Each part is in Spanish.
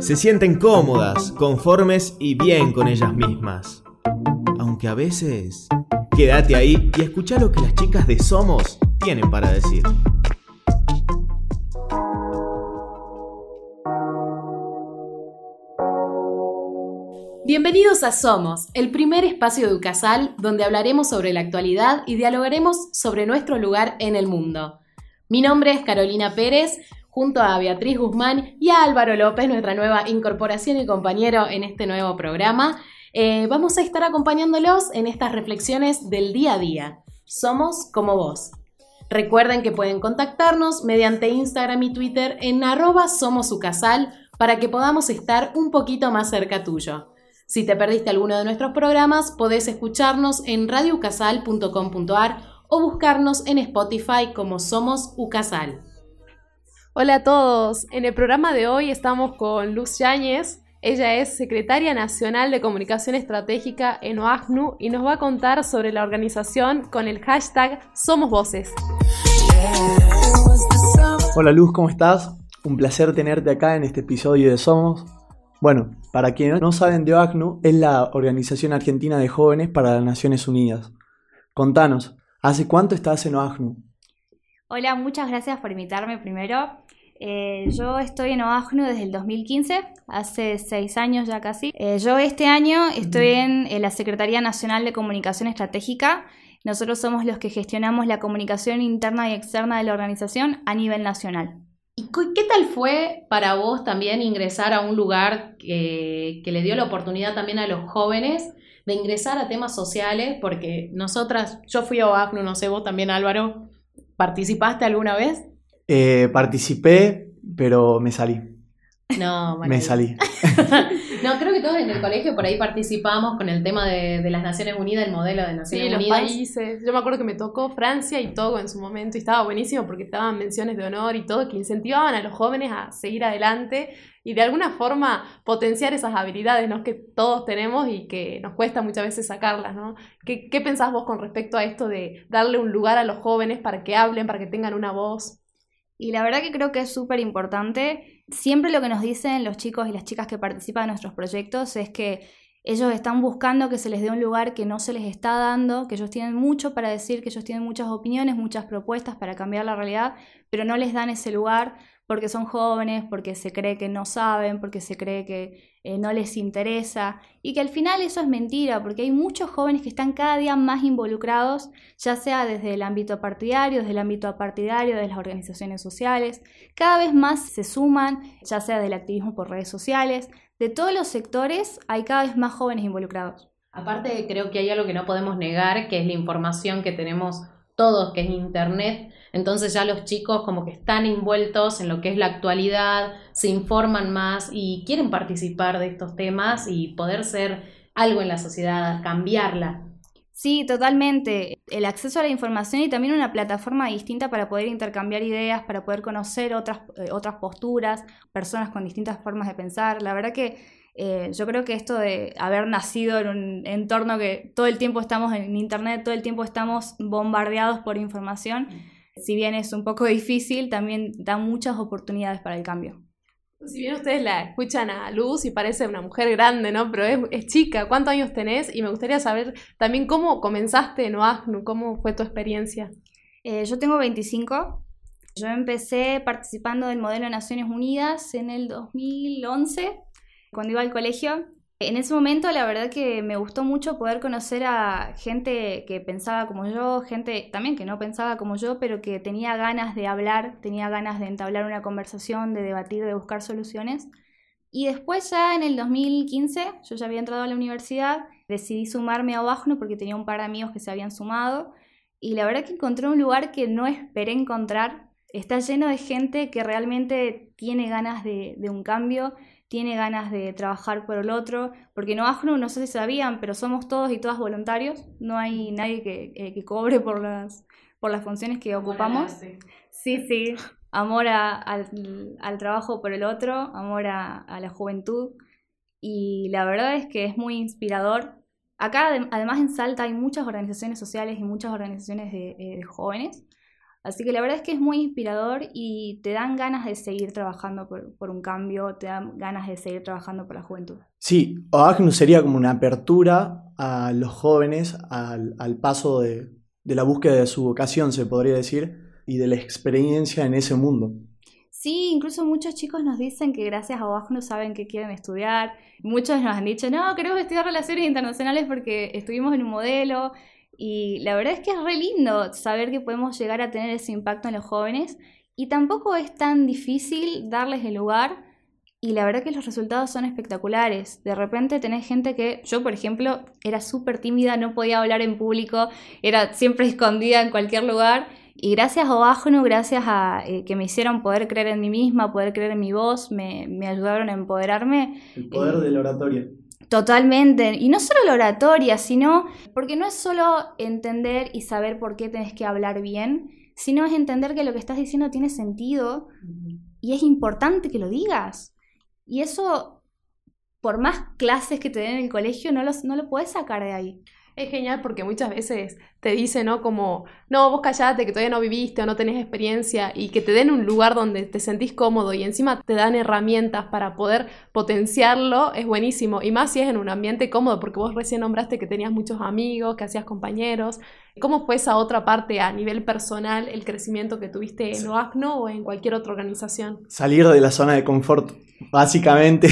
Se sienten cómodas, conformes y bien con ellas mismas. Aunque a veces... Quédate ahí y escucha lo que las chicas de Somos tienen para decir. Bienvenidos a Somos, el primer espacio de Ucasal donde hablaremos sobre la actualidad y dialogaremos sobre nuestro lugar en el mundo. Mi nombre es Carolina Pérez, junto a Beatriz Guzmán y a Álvaro López, nuestra nueva incorporación y compañero en este nuevo programa. Eh, vamos a estar acompañándolos en estas reflexiones del día a día. Somos como vos. Recuerden que pueden contactarnos mediante Instagram y Twitter en arroba somosucasal para que podamos estar un poquito más cerca tuyo. Si te perdiste alguno de nuestros programas, podés escucharnos en radiocasal.com.ar o buscarnos en Spotify como Somos Ucasal. Hola a todos, en el programa de hoy estamos con Luz Yáñez. Ella es secretaria nacional de comunicación estratégica en OACNU y nos va a contar sobre la organización con el hashtag Somos Voces. Hola Luz, ¿cómo estás? Un placer tenerte acá en este episodio de Somos. Bueno, para quienes no saben de OACNU, es la Organización Argentina de Jóvenes para las Naciones Unidas. Contanos, ¿hace cuánto estás en OACNU? Hola, muchas gracias por invitarme primero. Eh, yo estoy en OAGNU desde el 2015, hace seis años ya casi. Eh, yo este año estoy en, la Secretaría Nacional de Comunicación Estratégica. Nosotros somos los que gestionamos la comunicación interna y externa de la organización a nivel nacional. ¿Y qué tal fue para vos también ingresar a un lugar que, que le dio la oportunidad también a los jóvenes de ingresar a temas sociales? Porque nosotras, yo fui a OAGNU, no sé, vos también Álvaro, ¿participaste alguna vez? Eh, participé, pero me salí. No, me salí. no, creo que todos en el colegio por ahí participamos con el tema de, las Naciones Unidas, el modelo de Naciones sí, Unidas. los países. Yo me acuerdo que me tocó Francia y Togo en su momento y estaba buenísimo porque estaban menciones de honor y todo que incentivaban a los jóvenes a seguir adelante y de alguna forma potenciar esas habilidades ¿no? que todos tenemos y que nos cuesta muchas veces sacarlas. ¿no? ¿Qué, ¿Qué pensás vos con respecto a esto de darle un lugar a los jóvenes para que hablen, para que tengan una voz? Y la verdad que creo que es súper importante. Siempre lo que nos dicen los chicos y las chicas que participan en nuestros proyectos es que ellos están buscando que se les dé un lugar que no se les está dando, que ellos tienen mucho para decir, que ellos tienen muchas opiniones, muchas propuestas para cambiar la realidad, pero no les dan ese lugar porque son jóvenes, porque se cree que no saben, porque se cree que eh, no les interesa y que al final eso es mentira, porque hay muchos jóvenes que están cada día más involucrados, ya sea desde el ámbito partidario, desde el ámbito apartidario, de las organizaciones sociales, cada vez más se suman, ya sea del activismo por redes sociales, de todos los sectores hay cada vez más jóvenes involucrados. Aparte creo que hay algo que no podemos negar, que es la información que tenemos todos, que es Internet entonces ya los chicos como que están envueltos en lo que es la actualidad, se informan más y quieren participar de estos temas y poder ser algo en la sociedad, cambiarla. Sí, totalmente. El acceso a la información y también una plataforma distinta para poder intercambiar ideas, para poder conocer otras, eh, otras posturas, personas con distintas formas de pensar. La verdad que eh, yo creo que esto de haber nacido en un entorno que todo el tiempo estamos en Internet, todo el tiempo estamos bombardeados por información, si bien es un poco difícil, también da muchas oportunidades para el cambio. Si bien ustedes la escuchan a Luz y parece una mujer grande, ¿no? Pero es, chica. ¿Cuántos años tenés? Y me gustaría saber también cómo comenzaste en OASNU, cómo fue tu experiencia. Eh, yo tengo 25. Yo empecé participando del modelo de Naciones Unidas en el 2011, cuando iba al colegio. En ese momento la verdad que me gustó mucho poder conocer a gente que pensaba como yo, gente también que no pensaba como yo, pero que tenía ganas de hablar, tenía ganas de entablar una conversación, de debatir, de buscar soluciones. Y después ya en el 2015, yo ya había entrado a la universidad, decidí sumarme a Bajno porque tenía un par de amigos que se habían sumado y la verdad que encontré un lugar que no esperé encontrar. Está lleno de gente que realmente tiene ganas de, de un cambio, tiene ganas de trabajar por el otro, porque no AJNU, no sé si sabían, pero somos todos y todas voluntarios, no hay nadie que, eh, cobre por las, por las funciones que ocupamos. Sí, sí, amor al, trabajo por el otro, amor a, la juventud, y la verdad es que es muy inspirador. Acá, además en Salta, hay muchas organizaciones sociales y muchas organizaciones de, eh, de jóvenes, Así que la verdad es que es muy inspirador y te dan ganas de seguir trabajando por, un cambio, te dan ganas de seguir trabajando por la juventud. Sí, OACNU sería como una apertura a los jóvenes al, paso de, de la búsqueda de su vocación, se podría decir, y de la experiencia en ese mundo. Sí, incluso muchos chicos nos dicen que gracias a OACNU saben que quieren estudiar. Muchos nos han dicho, no, queremos estudiar relaciones internacionales porque estuvimos en un modelo y la verdad es que es re lindo saber que podemos llegar a tener ese impacto en los jóvenes y tampoco es tan difícil darles el lugar y la verdad que los resultados son espectaculares. De repente tenés gente que, yo por ejemplo, era súper tímida, no podía hablar en público, era siempre escondida en cualquier lugar. Y gracias a Oágeno, gracias a eh, que me hicieron poder creer en mí misma, poder creer en mi voz, me, me ayudaron a empoderarme. El poder de la oratoria. Totalmente. Y no solo la oratoria, sino porque no es solo entender y saber por qué tenés que hablar bien, sino es entender que lo que estás diciendo tiene sentido y es importante que lo digas. Y eso, por más clases que te den en el colegio, no, los, no lo puedes sacar de ahí. Es genial porque muchas veces te dicen, ¿no? Como, no, vos callate, que todavía no viviste o no tenés experiencia y que te den un lugar donde te sentís cómodo y encima te dan herramientas para poder potenciarlo, es buenísimo. Y más si es en un ambiente cómodo, porque vos recién nombraste que tenías muchos amigos, que hacías compañeros. ¿Cómo fue esa otra parte a nivel personal, el crecimiento que tuviste en OACNO o en cualquier otra organización? Salir de la zona de confort, básicamente.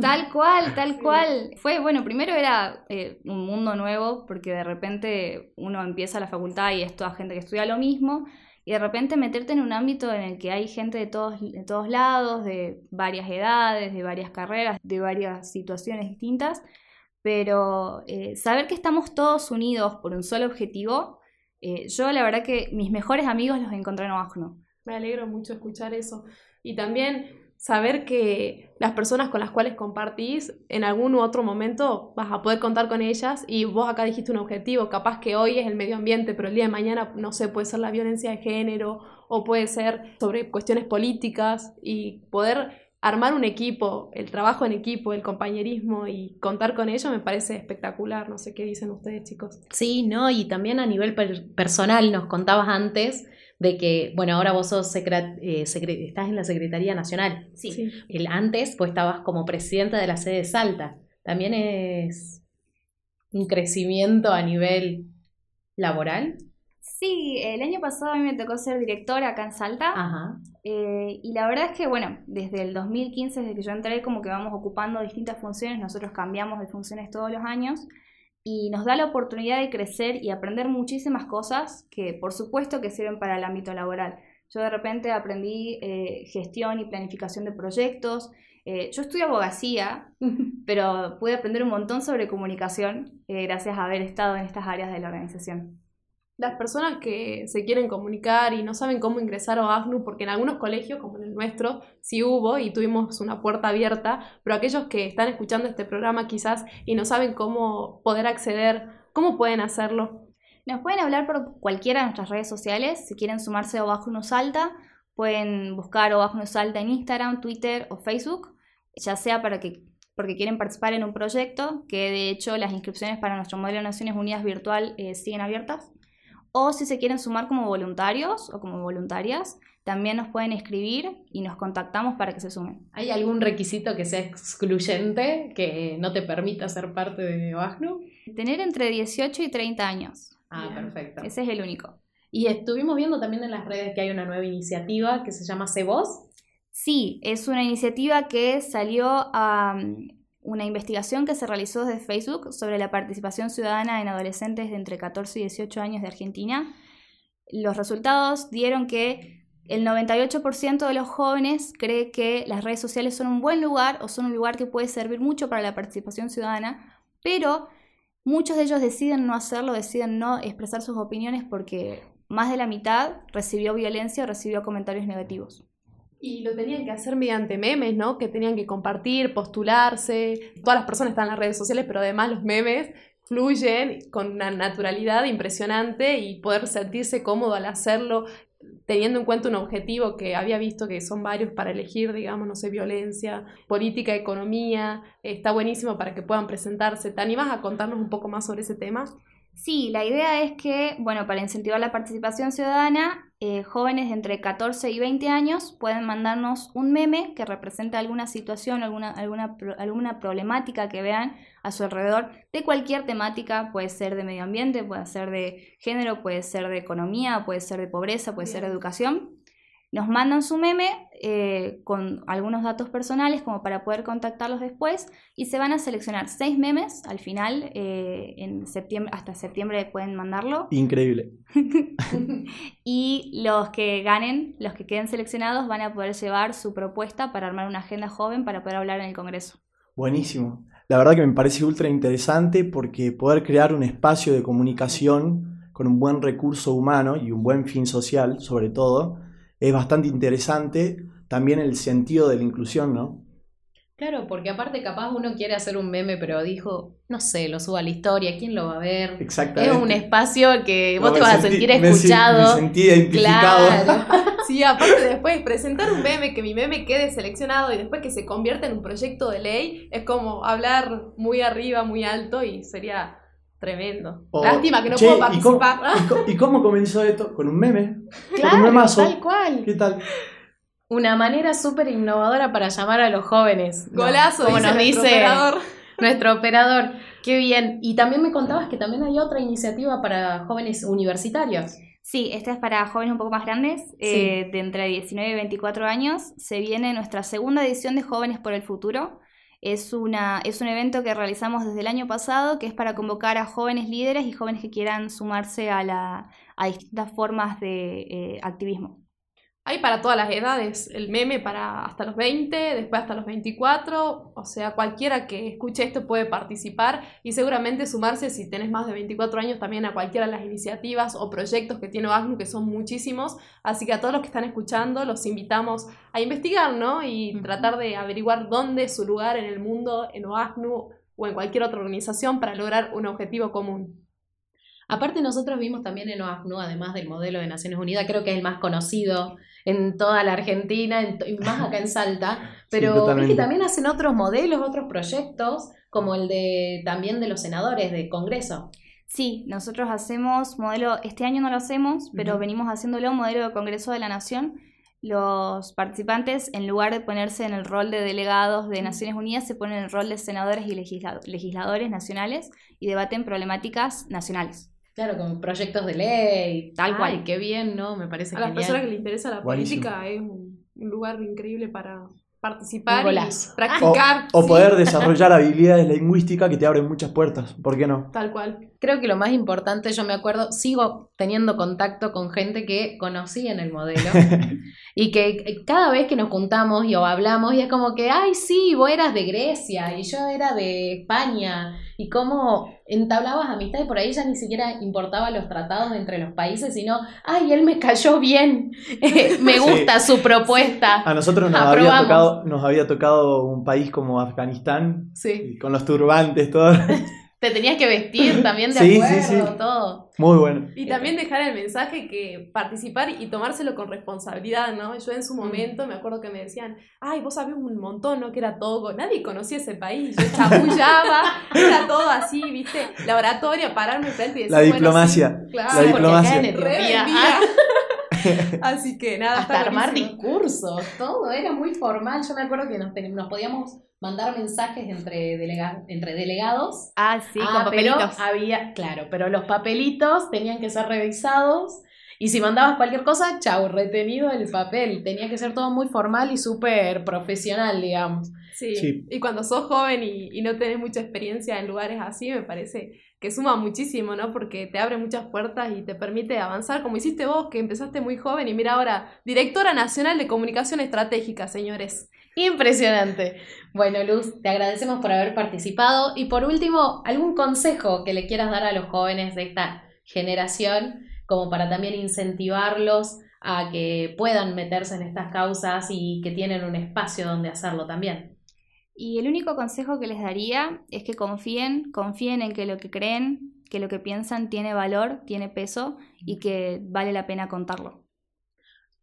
Tal cual, tal cual. Fue, bueno, primero era eh, un mundo nuevo, porque de repente uno empieza la facultad y es toda gente que estudia lo mismo, y de repente meterte en un ámbito en el que hay gente de todos, de todos lados, de varias edades, de varias carreras, de varias situaciones distintas, pero eh, saber que estamos todos unidos por un solo objetivo, eh, yo la verdad que mis mejores amigos los encontré en Oaxaca. Me alegro mucho escuchar eso. Y también saber que las personas con las cuales compartís en algún u otro momento vas a poder contar con ellas y vos acá dijiste un objetivo, capaz que hoy es el medio ambiente, pero el día de mañana, no sé, puede ser la violencia de género o puede ser sobre cuestiones políticas y poder armar un equipo, el trabajo en equipo, el compañerismo y contar con ello me parece espectacular, no sé qué dicen ustedes chicos. Sí, ¿no? Y también a nivel personal, nos contabas antes de que, bueno, ahora vos sos eh, estás en la Secretaría Nacional. Sí. El, antes, pues estabas como presidenta de la sede de Salta. También es un crecimiento a nivel laboral. Sí, el año pasado a mí me tocó ser directora acá en Salta. Ajá. Eh, y la verdad es que, bueno, desde el 2015, desde que yo entré, como que vamos ocupando distintas funciones. Nosotros cambiamos de funciones todos los años y nos da la oportunidad de crecer y aprender muchísimas cosas que por supuesto que sirven para el ámbito laboral. Yo de repente aprendí eh, gestión y planificación de proyectos. Eh, yo estudio abogacía, pero pude aprender un montón sobre comunicación eh, gracias a haber estado en estas áreas de la organización las personas que se quieren comunicar y no saben cómo ingresar a AFNU, porque en algunos colegios, como en el nuestro, sí hubo y tuvimos una puerta abierta, pero aquellos que están escuchando este programa quizás y no saben cómo poder acceder, ¿cómo pueden hacerlo? Nos pueden hablar por cualquiera de nuestras redes sociales, si quieren sumarse a OAJNU Salta, pueden buscar OAJNU Salta en Instagram, Twitter o Facebook, ya sea para que porque quieren participar en un proyecto, que de hecho las inscripciones para nuestro modelo de Naciones Unidas virtual eh, siguen abiertas o si se quieren sumar como voluntarios o como voluntarias, también nos pueden escribir y nos contactamos para que se sumen. ¿Hay algún requisito que sea excluyente que no te permita ser parte de OASNU? Tener entre 18 y 30 años. Ah, perfecto. Ese es el único. Y estuvimos viendo también en las redes que hay una nueva iniciativa que se llama Se Voz. Sí, es una iniciativa que salió a, una investigación que se realizó desde Facebook sobre la participación ciudadana en adolescentes de entre 14 y 18 años de Argentina. Los resultados dieron que el 98% de los jóvenes cree que las redes sociales son un buen lugar o son un lugar que puede servir mucho para la participación ciudadana, pero muchos de ellos deciden no hacerlo, deciden no expresar sus opiniones porque más de la mitad recibió violencia o recibió comentarios negativos. Y lo tenían que hacer mediante memes, ¿no? Que tenían que compartir, postularse. Todas las personas están en las redes sociales, pero además los memes fluyen con una naturalidad impresionante y poder sentirse cómodo al hacerlo, teniendo en cuenta un objetivo que había visto que son varios para elegir, digamos, no sé, violencia, política, economía, está buenísimo para que puedan presentarse. ¿Te animas a contarnos un poco más sobre ese tema? Sí, la idea es que, bueno, para incentivar la participación ciudadana, eh, jóvenes de entre 14 y 20 años pueden mandarnos un meme que represente alguna situación, alguna, alguna, alguna problemática que vean a su alrededor, de cualquier temática, puede ser de medio ambiente, puede ser de género, puede ser de economía, puede ser de pobreza, puede ser de educación. Nos mandan su meme eh, con algunos datos personales como para poder contactarlos después y se van a seleccionar seis memes al final, eh, en septiembre, hasta septiembre pueden mandarlo Increíble. y los que ganen, los que queden seleccionados van a poder llevar su propuesta para armar una agenda joven para poder hablar en el Congreso. Buenísimo. La verdad que me parece ultra interesante porque poder crear un espacio de comunicación con un buen recurso humano y un buen fin social, sobre todo, es bastante interesante. También el sentido de la inclusión, ¿no? Claro, porque aparte capaz uno quiere hacer un meme, pero dijo, no sé, lo suba a la historia, ¿quién lo va a ver? Es Exactamente. un espacio que vos No, te vas a sentir escuchado. Me sentí identificado. Claro. Sí, aparte después presentar un meme, que mi meme quede seleccionado y después que se convierta en un proyecto de ley, es como hablar muy arriba, muy alto y sería tremendo. O, Lástima que no "Che, puedo ¿y cómo- participar. ¿Y co- ¿Y cómo comenzó esto? Con un meme. Con un Claro, memazo. tal cual. ¿Qué tal? Una manera súper innovadora para llamar a los jóvenes. ¿no? Golazo, como dice nos nuestro dice operador. nuestro operador. Qué bien. Y también me contabas que también hay otra iniciativa para jóvenes universitarios. Sí, esta es para jóvenes un poco más grandes, eh, de entre 19 y 24 años. Se viene nuestra segunda edición de Jóvenes por el Futuro. Es, una, es un evento que realizamos desde el año pasado, que es para convocar a jóvenes líderes y jóvenes que quieran sumarse a, la, a distintas formas de eh, activismo. Hay para todas las edades, el meme para hasta los 20, después hasta los 24, o sea, cualquiera que escuche esto puede participar y seguramente sumarse si tenés más de 24 años también a cualquiera de las iniciativas o proyectos que tiene OACNU, que son muchísimos, así que a todos los que están escuchando los invitamos a investigar, ¿no? Y tratar de averiguar dónde es su lugar en el mundo, en OACNU o en cualquier otra organización para lograr un objetivo común. Aparte nosotros vimos también en OACNU, además del modelo de Naciones Unidas, creo que es el más conocido en toda la Argentina en y más acá en Salta, pero que también hacen otros modelos, otros proyectos, como el de también de los senadores del Congreso. Sí, nosotros hacemos modelo, este año no lo hacemos, pero venimos haciéndolo modelo de Congreso de la Nación. Los participantes, en lugar de ponerse en el rol de delegados de Naciones Unidas, se ponen en el rol de senadores y legisla- legisladores nacionales y debaten problemáticas nacionales. Claro, con proyectos de ley. Tal Ay, cual. qué bien, ¿no? Me parece A las personas que les interesa la Buenísimo. política es un, un lugar increíble para participar y practicar. O sí, poder desarrollar habilidades lingüísticas que te abren muchas puertas. ¿Por qué no? Tal cual. Creo que lo más importante, yo me acuerdo, sigo teniendo contacto con gente que conocí en el modelo y que cada vez que nos juntamos y o hablamos y es como que, ay, sí, vos eras de Grecia y yo era de España y cómo entablabas amistad y por ahí ya ni siquiera importaba los tratados entre los países, sino, ay, él me cayó bien, me Sí. gusta su propuesta. A nosotros nos había, tocado, nos había tocado un país como Afganistán, Sí. con los turbantes, todo. Te tenías que vestir también de Sí, sí, acuerdo, sí. todo. Muy bueno. Y también dejar el mensaje que participar y tomárselo con responsabilidad, ¿no? Yo en su momento me acuerdo que me decían, ay, vos sabés un montón, ¿no? Que era Togo. Nadie conocía ese país. Yo chamullaba, era todo así, ¿viste? La oratoria, pararme frente y decir, La bueno, diplomacia. sí, claro, La porque acá diplomacia. en Etiopía. Así que nada, hasta armar buenísimo. discursos, todo era muy formal. Yo me acuerdo que nos, nos podíamos mandar mensajes entre, delega- entre delegados. Ah, sí, Ah, con pero papelitos. había, claro, pero los papelitos tenían que ser revisados. Y si mandabas cualquier cosa, chau, retenido el papel. Tenía que ser todo muy formal y súper profesional, digamos. Sí. Sí. y cuando sos joven y, y no tenés mucha experiencia en lugares así, me parece que suma muchísimo, ¿no? Porque te abre muchas puertas y te permite avanzar, como hiciste vos, que empezaste muy joven y mira ahora, directora nacional de comunicación estratégica, señores. Impresionante. Bueno, Luz, te agradecemos por haber participado. Y por último, ¿algún consejo que le quieras dar a los jóvenes de esta generación, como para también incentivarlos a que puedan meterse en estas causas y que tienen un espacio donde hacerlo también? Y el único consejo que les daría es que confíen, confíen en que lo que creen, que lo que piensan tiene valor, tiene peso y que vale la pena contarlo.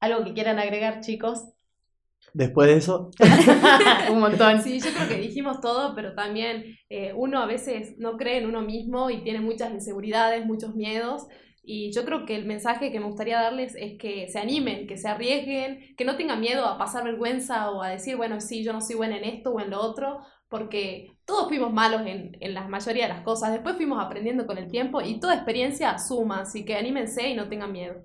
¿Algo que quieran agregar, chicos? Después de eso, Un montón. Sí, yo creo que dijimos todo, pero también eh, uno a veces no cree en uno mismo y tiene muchas inseguridades, muchos miedos. Y yo creo que el mensaje que me gustaría darles es que se animen, que se arriesguen, que no tengan miedo a pasar vergüenza o a decir, bueno, sí, yo no soy buena en esto o en lo otro, porque todos fuimos malos en, en la mayoría de las cosas. Después fuimos aprendiendo con el tiempo y toda experiencia suma, así que anímense y no tengan miedo.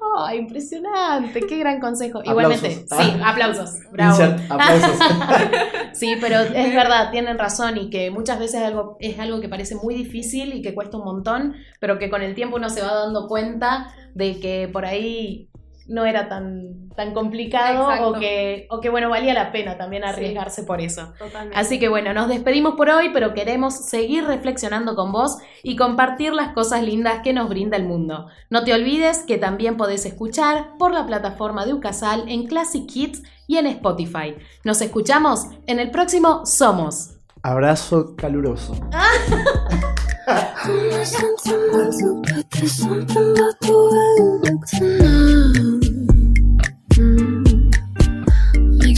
¡Oh, impresionante! ¡Qué gran consejo! Aplausos. Igualmente, Ah. sí, aplausos. Bravo. insert aplausos. Sí, pero es verdad, tienen razón y que muchas veces algo, es algo que parece muy difícil y que cuesta un montón, pero que con el tiempo uno se va dando cuenta de que por ahí no era tan, tan complicado Exacto. o que, o que, bueno, valía la pena también arriesgarse por eso. Totalmente. Así que bueno, nos despedimos por hoy, pero queremos seguir reflexionando con vos y compartir las cosas lindas que nos brinda el mundo. No te olvides que también podés escuchar por la plataforma de Ucasal en Classic Kids y en Spotify. Nos escuchamos en el próximo Somos. Abrazo caluroso.